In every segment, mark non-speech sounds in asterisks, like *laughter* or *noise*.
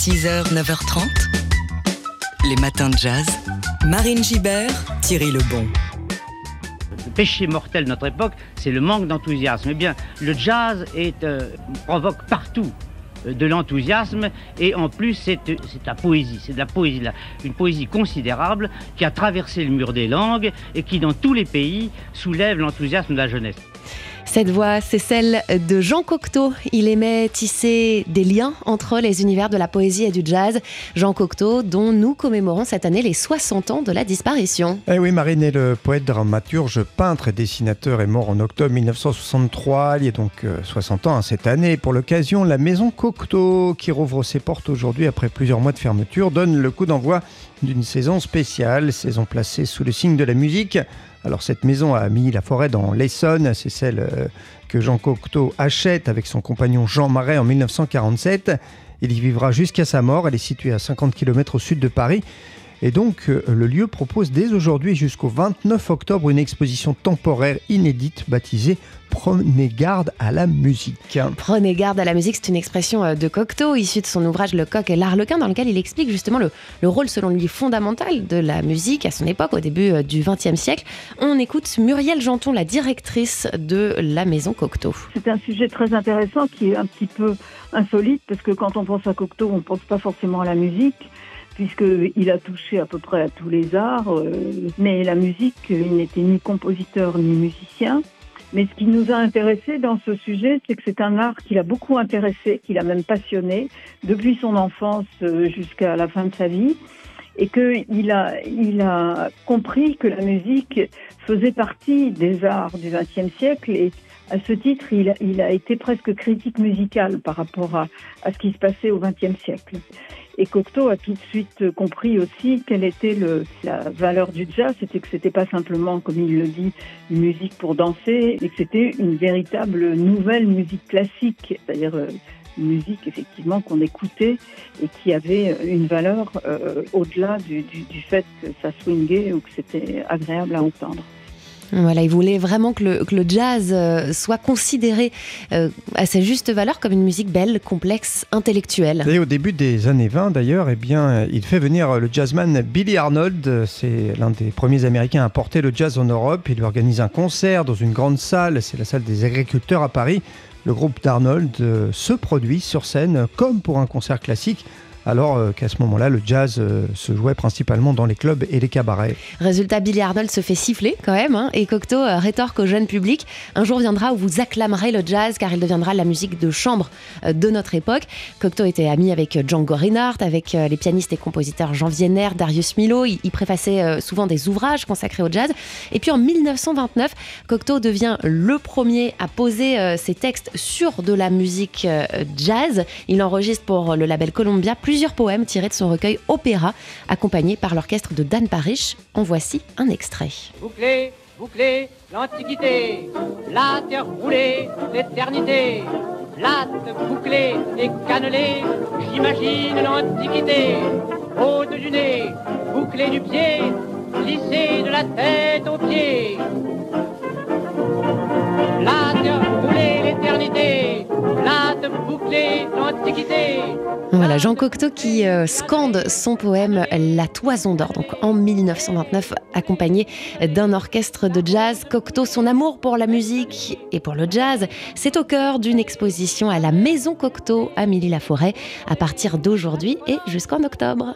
6h, 9h30. Les matins de jazz. Marine Gibert, Thierry Lebon. Le péché mortel de notre époque, c'est le manque d'enthousiasme. Eh bien, le jazz euh, provoque partout euh, de l'enthousiasme et en plus c'est euh, c'est la poésie, c'est de la poésie, là, une poésie considérable qui a traversé le mur des langues et qui dans tous les pays soulève l'enthousiasme de la jeunesse. Cette voix, c'est celle de Jean Cocteau. Il aimait tisser des liens entre les univers de la poésie et du jazz. Jean Cocteau, dont nous commémorons cette année les 60 ans de la disparition. Eh oui, Marine est le poète, dramaturge, peintre et dessinateur est mort en octobre 1963. Il y a donc euh, 60 ans hein, cette année. Pour l'occasion, la maison Cocteau, qui rouvre ses portes aujourd'hui après plusieurs mois de fermeture, donne le coup d'envoi d'une saison spéciale, saison placée sous le signe de la musique. Alors cette maison a mis la forêt dans l'Essonne, c'est celle euh, que Jean Cocteau achète avec son compagnon Jean Marais en 1947. Il y vivra jusqu'à sa mort, elle est située à 50 km au sud de Paris. Et donc, euh, le lieu propose dès aujourd'hui jusqu'au 29 octobre une exposition temporaire inédite baptisée Prenez garde à la musique. Prenez garde à la musique, c'est une expression euh, de Cocteau, issue de son ouvrage Le coq et l'arlequin, dans lequel il explique justement le, le rôle, selon lui, fondamental de la musique à son époque, au début euh, du XXe siècle. On écoute Muriel Janton, la directrice de la maison Cocteau. C'est un sujet très intéressant qui est un petit peu insolite parce que quand on pense à Cocteau, on ne pense pas forcément à la musique puisqu'il a touché à peu près à tous les arts, euh, mais la musique, il n'était ni compositeur ni musicien. Mais ce qui nous a intéressé dans ce sujet, c'est que c'est un art qui l'a beaucoup intéressé, qui l'a même passionné depuis son enfance euh, jusqu'à la fin de sa vie, et qu'il a, il a compris que la musique faisait partie des arts du XXe siècle et à ce titre, il a, il a été presque critique musicale par rapport à, à ce qui se passait au XXe siècle. Et Cocteau a tout de suite compris aussi quelle était le, la valeur du jazz, c'était que c'était pas simplement, comme il le dit, une musique pour danser, mais que c'était une véritable nouvelle musique classique, c'est-à-dire euh, musique effectivement qu'on écoutait et qui avait une valeur euh, au-delà du, du, du fait que ça swingait ou que c'était agréable à entendre. Voilà, il voulait vraiment que le, que le jazz euh, soit considéré euh, à sa juste valeur comme une musique belle, complexe, intellectuelle. Et au début des années 20 d'ailleurs, eh bien, il fait venir le jazzman Billy Arnold. C'est l'un des premiers Américains à porter le jazz en Europe. Il organise un concert dans une grande salle, c'est la salle des agriculteurs à Paris. Le groupe d'Arnold euh, se produit sur scène comme pour un concert classique alors euh, qu'à ce moment-là, le jazz euh, se jouait principalement dans les clubs et les cabarets. Résultat, Billy Arnold se fait siffler quand même, hein, et Cocteau euh, rétorque au jeune public Un jour viendra où vous acclamerez le jazz, car il deviendra la musique de chambre de notre époque. Cocteau était ami avec Django Reinhardt, avec les pianistes et compositeurs Jean Vienner, Darius Milhaud. Il, préfaçait souvent des ouvrages consacrés au jazz. Et puis en 1929, Cocteau devient le premier à poser ses textes sur de la musique jazz. Il enregistre pour le label Columbia plusieurs poèmes tirés de son recueil Opéra, accompagné par l'orchestre de Dan Parrish. En voici un extrait. Bouclé, bouclé, l'Antiquité, la terre roulée, l'éternité, latte, bouclée et cannelée, j'imagine l'Antiquité, haute du nez, bouclée du pied, lissée de la tête aux pieds. La terre roulée, l'éternité, l'Antiquité. Voilà, Jean Cocteau qui euh, scande son poème La Toison d'Or, donc en 1929, accompagné d'un orchestre de jazz. Cocteau, son amour pour la musique et pour le jazz, c'est au cœur d'une exposition à la Maison Cocteau à Milly-la-Forêt à partir d'aujourd'hui et jusqu'en octobre.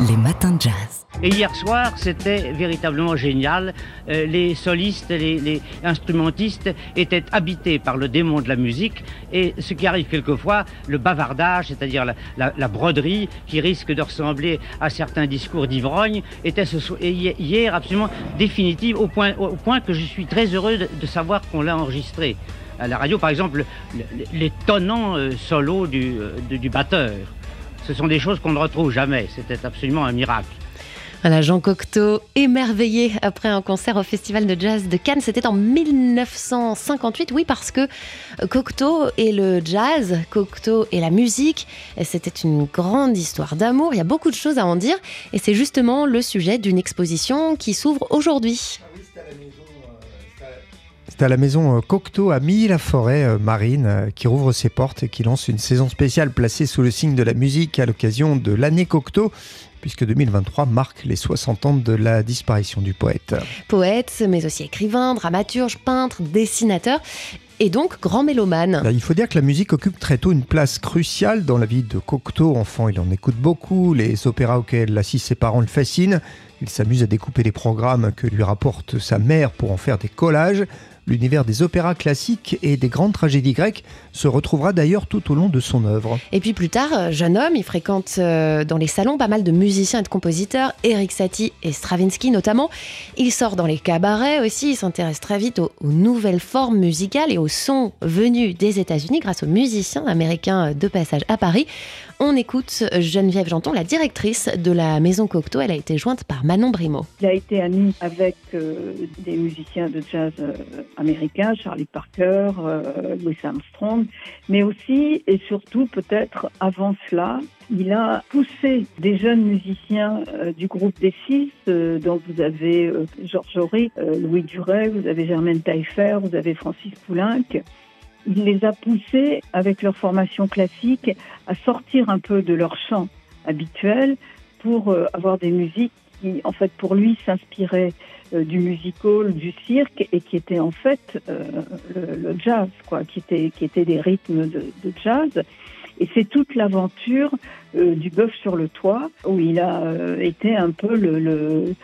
Les matins de jazz. Et hier soir, c'était véritablement génial. Euh, les solistes, les, les instrumentistes étaient habités par le démon de la musique et ce qui arrive quelquefois, le bavardage, c'est-à-dire la, broderie qui risque de ressembler à certains discours d'ivrogne, était hier absolument définitive au point, que je suis très heureux de, savoir qu'on l'a enregistré. À la radio, par exemple, le- le- l'étonnant euh, solo euh, du batteur. Ce sont des choses qu'on ne retrouve jamais. C'était absolument un miracle. Voilà, Jean Cocteau, émerveillé après un concert au Festival de Jazz de Cannes. C'était en 1958, oui, parce que Cocteau et le jazz, Cocteau et la musique, c'était une grande histoire d'amour. Il y a beaucoup de choses à en dire. Et c'est justement le sujet d'une exposition qui s'ouvre aujourd'hui. C'est à la maison euh, Cocteau à Milly-la-Forêt euh, Marine euh, qui rouvre ses portes et qui lance une saison spéciale placée sous le signe de la musique à l'occasion de l'année Cocteau puisque 2023 marque les 60 ans de la disparition du poète. Poète, mais aussi écrivain, dramaturge, peintre, dessinateur et donc grand mélomane. Bah, il faut dire que la musique occupe très tôt une place cruciale dans la vie de Cocteau. Enfant, il en écoute beaucoup. Les opéras auxquels assistent ses parents le fascinent. Il s'amuse à découper les programmes que lui rapporte sa mère pour en faire des collages. L'univers des opéras classiques et des grandes tragédies grecques se retrouvera d'ailleurs tout au long de son œuvre. Et puis plus tard, euh, jeune homme, il fréquente euh, dans les salons pas mal de musiciens et de compositeurs, Eric Satie et Stravinsky notamment. Il sort dans les cabarets aussi, il s'intéresse très vite aux, aux nouvelles formes musicales et aux sons venus des États-Unis grâce aux musiciens américains de passage à Paris. On écoute Geneviève Janton, la directrice de la Maison Cocteau. Elle a été jointe par Manon Brimaud. Il a été ami avec euh, des musiciens de jazz euh, américains, Charlie Parker, euh, Louis Armstrong, mais aussi et surtout peut-être avant cela, il a poussé des jeunes musiciens du groupe des six, dont vous avez Georges euh, Louis Duret, vous avez Germaine Taillefer, vous avez Francis Poulenc. Il les a poussés, avec leur formation classique, à sortir un peu de leur chant habituel pour euh, avoir des musiques qui, en fait, pour lui, s'inspiraient euh, du musical, du cirque, et qui étaient en fait euh, le, jazz, quoi, qui étaient, qui étaient des rythmes de, jazz. Et c'est toute l'aventure du bœuf sur le toit, où il a été un peu le, le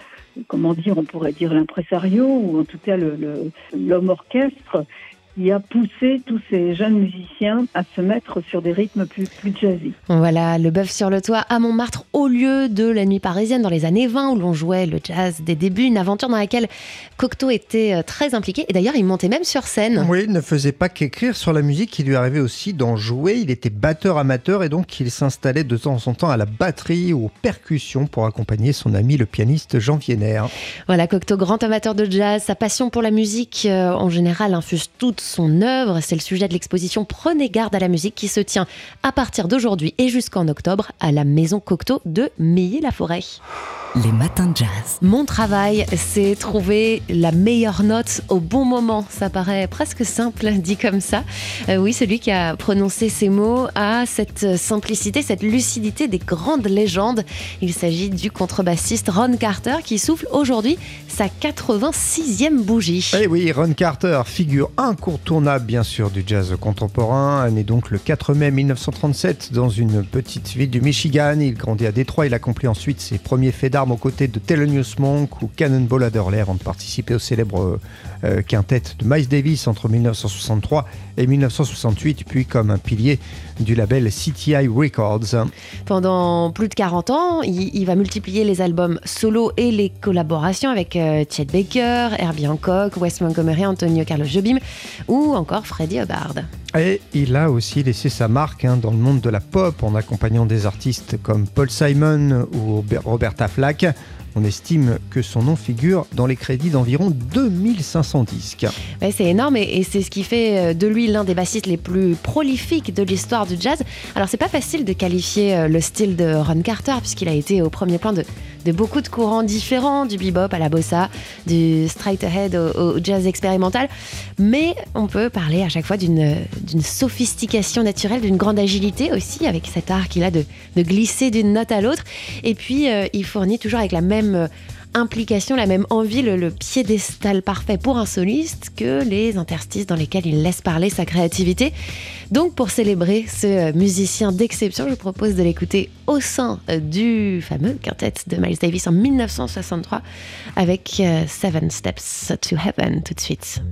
comment dire, on pourrait dire l'impresario, ou en tout cas l'homme orchestre, qui a poussé tous ces jeunes musiciens à se mettre sur des rythmes plus, plus jazzy. Voilà, le bœuf sur le toit à Montmartre, au lieu de la nuit parisienne dans les années 20 où l'on jouait le jazz des débuts, une aventure dans laquelle Cocteau était euh, très impliqué et d'ailleurs il montait même sur scène. Oui, il ne faisait pas qu'écrire sur la musique, il lui arrivait aussi d'en jouer. Il était batteur amateur et donc il s'installait de temps en temps à la batterie ou aux percussions pour accompagner son ami le pianiste Jean Vienner. Voilà, Cocteau, grand amateur de jazz, sa passion pour la musique euh, en général infuse toute son œuvre. C'est le sujet de l'exposition Prenez garde à la musique qui se tient à partir d'aujourd'hui et jusqu'en octobre à la Maison Cocteau de Meilly-la-Forêt. Les matins de jazz. Mon travail, c'est trouver la meilleure note au bon moment. Ça paraît presque simple *laughs* dit comme ça. Euh, oui, celui qui a prononcé ces mots a cette simplicité, cette lucidité des grandes légendes. Il s'agit du contrebassiste Ron Carter qui souffle aujourd'hui sa 86e bougie. Eh oui, Ron Carter, figure incontournable bien sûr du jazz contemporain, né donc le 4 mai 1937 dans une petite ville du Michigan. Il grandit à Détroit, il accomplit ensuite ses premiers faits aux côtés de Thelonious Monk ou Cannonball Adderley avant de participer au célèbre euh, quintet de Miles Davis entre 1963 et 1968, puis comme un pilier du label CTI Records. Pendant plus de 40 ans, il, il va multiplier les albums solo et les collaborations avec euh, Chet Baker, Herbie Hancock, Wes Montgomery, Antonio Carlos Jobim ou encore Freddie Hubbard. Et il a aussi laissé sa marque hein, dans le monde de la pop en accompagnant des artistes comme Paul Simon ou Robert- Roberta Flack. On estime que son nom figure dans les crédits d'environ 2500 disques. C'est énorme et, et c'est ce qui fait euh, de lui l'un des bassistes les plus prolifiques de l'histoire du jazz. Alors c'est pas facile de qualifier euh, le style de Ron Carter puisqu'il a été au premier plan de, de beaucoup de courants différents, du bebop à la bossa, du straight ahead au, jazz expérimental. Mais on peut parler à chaque fois d'une sophistication naturelle, d'une grande agilité aussi avec cet art qu'il a de, glisser d'une note à l'autre. Et puis euh, il fournit toujours avec la même implication, la même envie, le, piédestal parfait pour un soliste que les interstices dans lesquels il laisse parler sa créativité. Donc pour célébrer ce euh, musicien d'exception, je vous propose de l'écouter au sein euh, du fameux quintet de Miles Davis en 1963 avec euh, Seven Steps to Heaven tout de suite.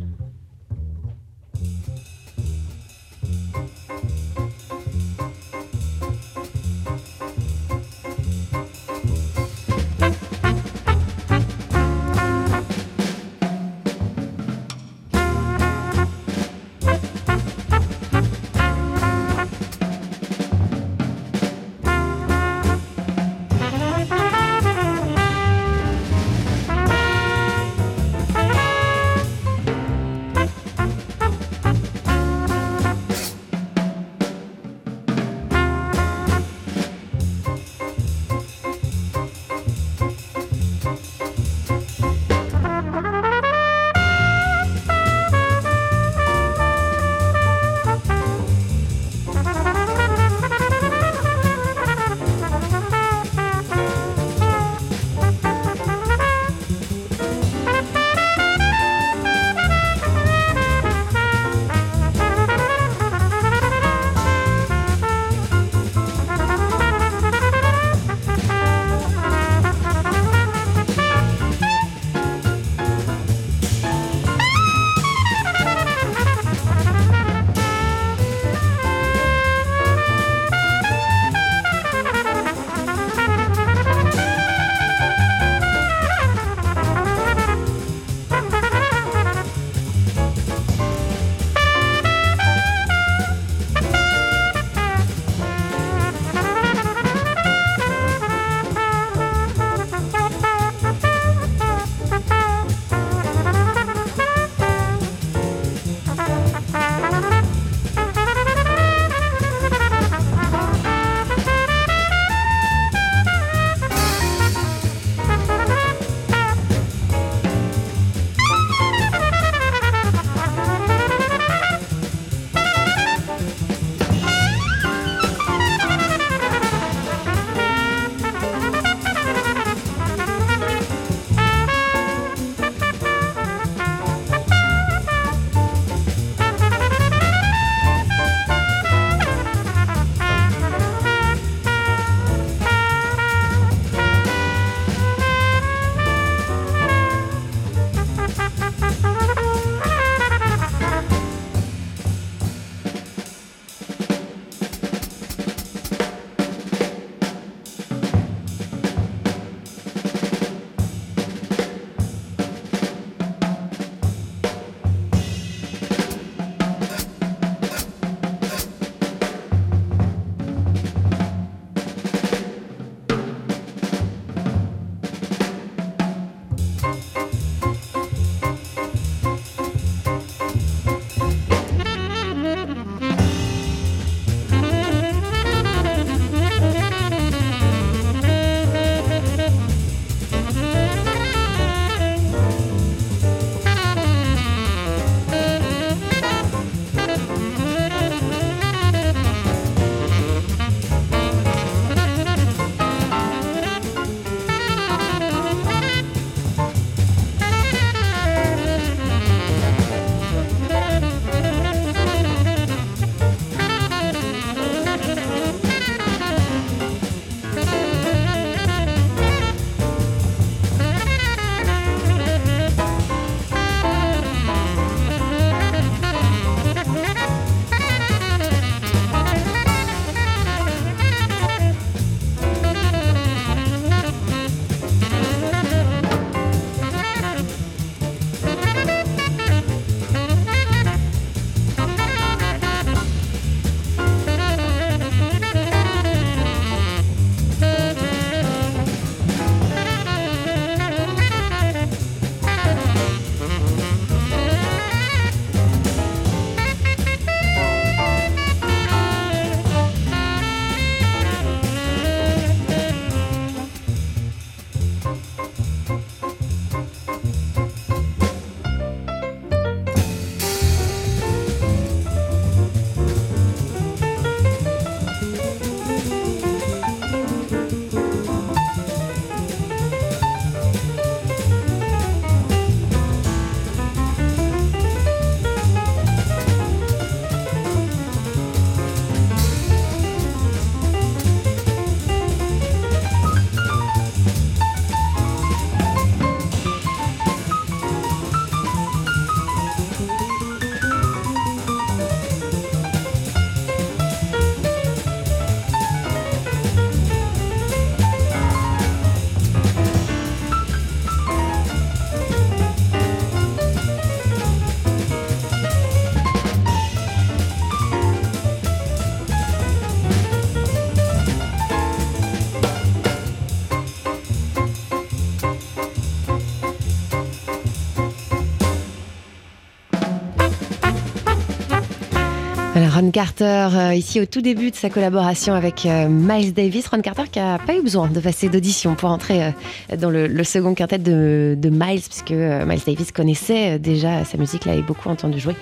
Ron Carter, euh, ici au tout début de sa collaboration avec euh, Miles Davis. Ron Carter qui n'a pas eu besoin de passer d'audition pour entrer euh, dans le, second quintet de, Miles, puisque Miles Davis connaissait déjà sa musique, l'avait beaucoup entendu jouer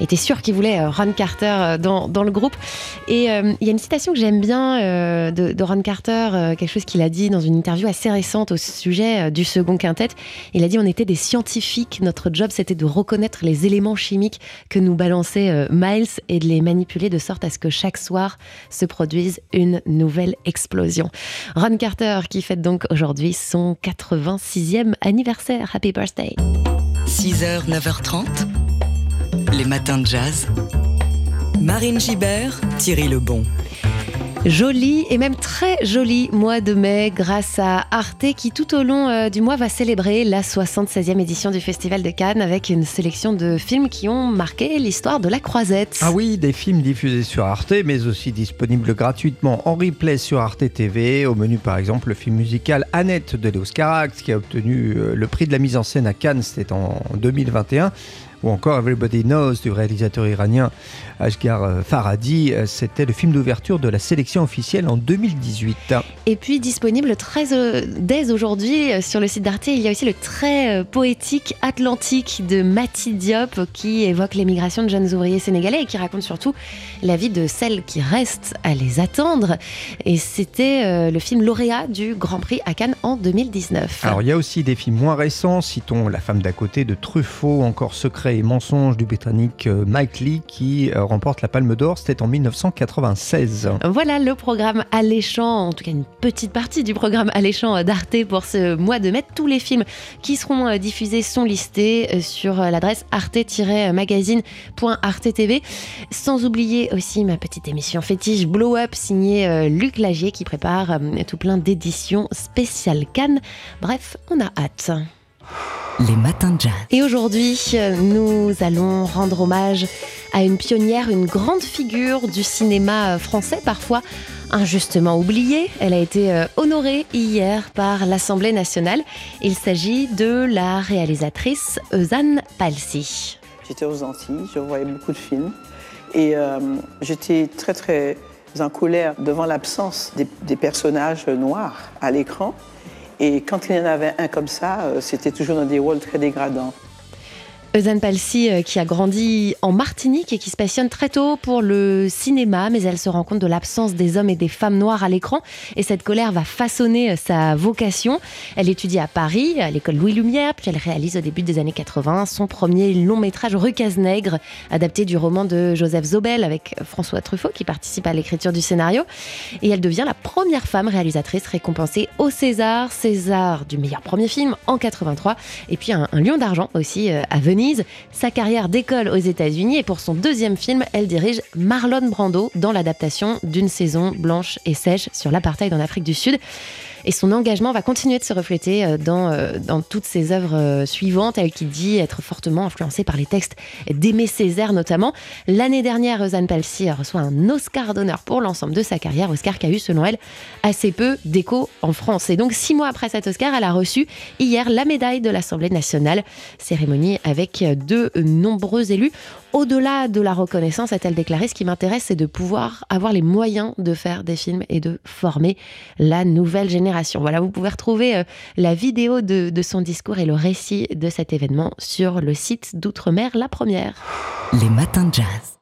était sûr qu'il voulait Ron Carter dans, le groupe. Et il y a une citation que j'aime bien de, de, Ron Carter, quelque chose qu'il a dit dans une interview assez récente au sujet du second quintet. Il a dit on était des scientifiques, notre job c'était de reconnaître les éléments chimiques que nous balançait Miles et de les manipuler de sorte à ce que chaque soir se produise une nouvelle explosion. Ron Carter qui fête donc aujourd'hui son 86e anniversaire. Happy birthday. 6h, 9h30 les matins de jazz. Marine Gibert, Thierry Lebon. Joli et même très joli mois de mai grâce à Arte qui tout au long euh, du mois va célébrer la 76e édition du Festival de Cannes avec une sélection de films qui ont marqué l'histoire de la croisette. Ah oui, des films diffusés sur Arte mais aussi disponibles gratuitement en replay sur Arte TV. Au menu par exemple le film musical Annette de Léos Carax qui a obtenu euh, le prix de la mise en scène à Cannes, c'était en 2021 ou encore Everybody Knows du réalisateur iranien Ashgar euh, Farhadi. Euh, c'était le film d'ouverture de la sélection officielle en 2018. Et puis disponible très, euh, dès aujourd'hui sur le site d'Arte, il y a aussi le très poétique Atlantique de Mati Diop qui évoque l'émigration de jeunes ouvriers sénégalais et qui raconte surtout la vie de celles qui restent à les attendre. Et c'était le film lauréat du Grand Prix à Cannes en 2019. Alors il y a aussi des films moins récents, citons La femme d'à côté de Truffaut, encore Secret et mensonges du britannique Mike Lee qui remporte la Palme d'Or, c'était en 1996. Voilà le programme alléchant, en tout cas une petite partie du programme alléchant d'Arte pour ce mois de mai. Tous les films qui seront euh, diffusés sont listés euh, sur euh, l'adresse arte-magazine.arte TV. Sans oublier aussi ma petite émission fétiche Blow Up signée Luc Lagier qui prépare tout plein d'éditions spéciales Cannes. Bref, on a hâte. Les matins de jazz. Et aujourd'hui, nous allons rendre hommage à une pionnière, une grande figure du cinéma français, parfois injustement oubliée. Elle a été euh, honorée hier par l'Assemblée nationale. Il s'agit de la réalisatrice Eusanne Palsy. J'étais aux Antilles, je voyais beaucoup de films et euh, j'étais très très en colère devant l'absence des personnages noirs à l'écran. Et quand il y en avait un comme ça, euh, c'était toujours dans des rôles très dégradants. Eusanne Palsy, euh, qui a grandi en Martinique et qui se passionne très tôt pour le cinéma, mais elle se rend compte de l'absence des hommes et des femmes noires à l'écran. Et cette colère va façonner euh, sa vocation. Elle étudie à Paris, à l'école Louis Lumière, puis elle réalise au début des années 80 son premier long métrage Rue Cazenègre, adapté du roman de Joseph Zobel avec François Truffaut, qui participe à l'écriture du scénario. Et elle devient la première femme réalisatrice récompensée au César, César du meilleur premier film en 83, et puis un, un lion d'argent aussi euh, à venir sa carrière d'école aux États-Unis et pour son deuxième film, elle dirige Marlon Brando dans l'adaptation d'une saison blanche et sèche sur l'apartheid en Afrique du Sud. Et son engagement va continuer de se refléter euh, dans, euh, dans toutes ses œuvres euh, suivantes, elle qui dit être fortement influencée par les textes d'Aimé Césaire notamment. L'année dernière, Rosanne Palsy reçoit un Oscar d'honneur pour l'ensemble de sa carrière, Oscar qui a eu selon elle assez peu d'écho en France. Et donc six mois après cet Oscar, elle a reçu hier la médaille de l'Assemblée nationale, cérémonie avec de nombreux élus. Au-delà de la reconnaissance, a-t-elle déclaré, ce qui m'intéresse, c'est de pouvoir avoir les moyens de faire des films et de former la nouvelle génération. Voilà, vous pouvez retrouver euh, la vidéo de, de son discours et le récit de cet événement sur le site d'Outre-mer La Première. Les matins de jazz.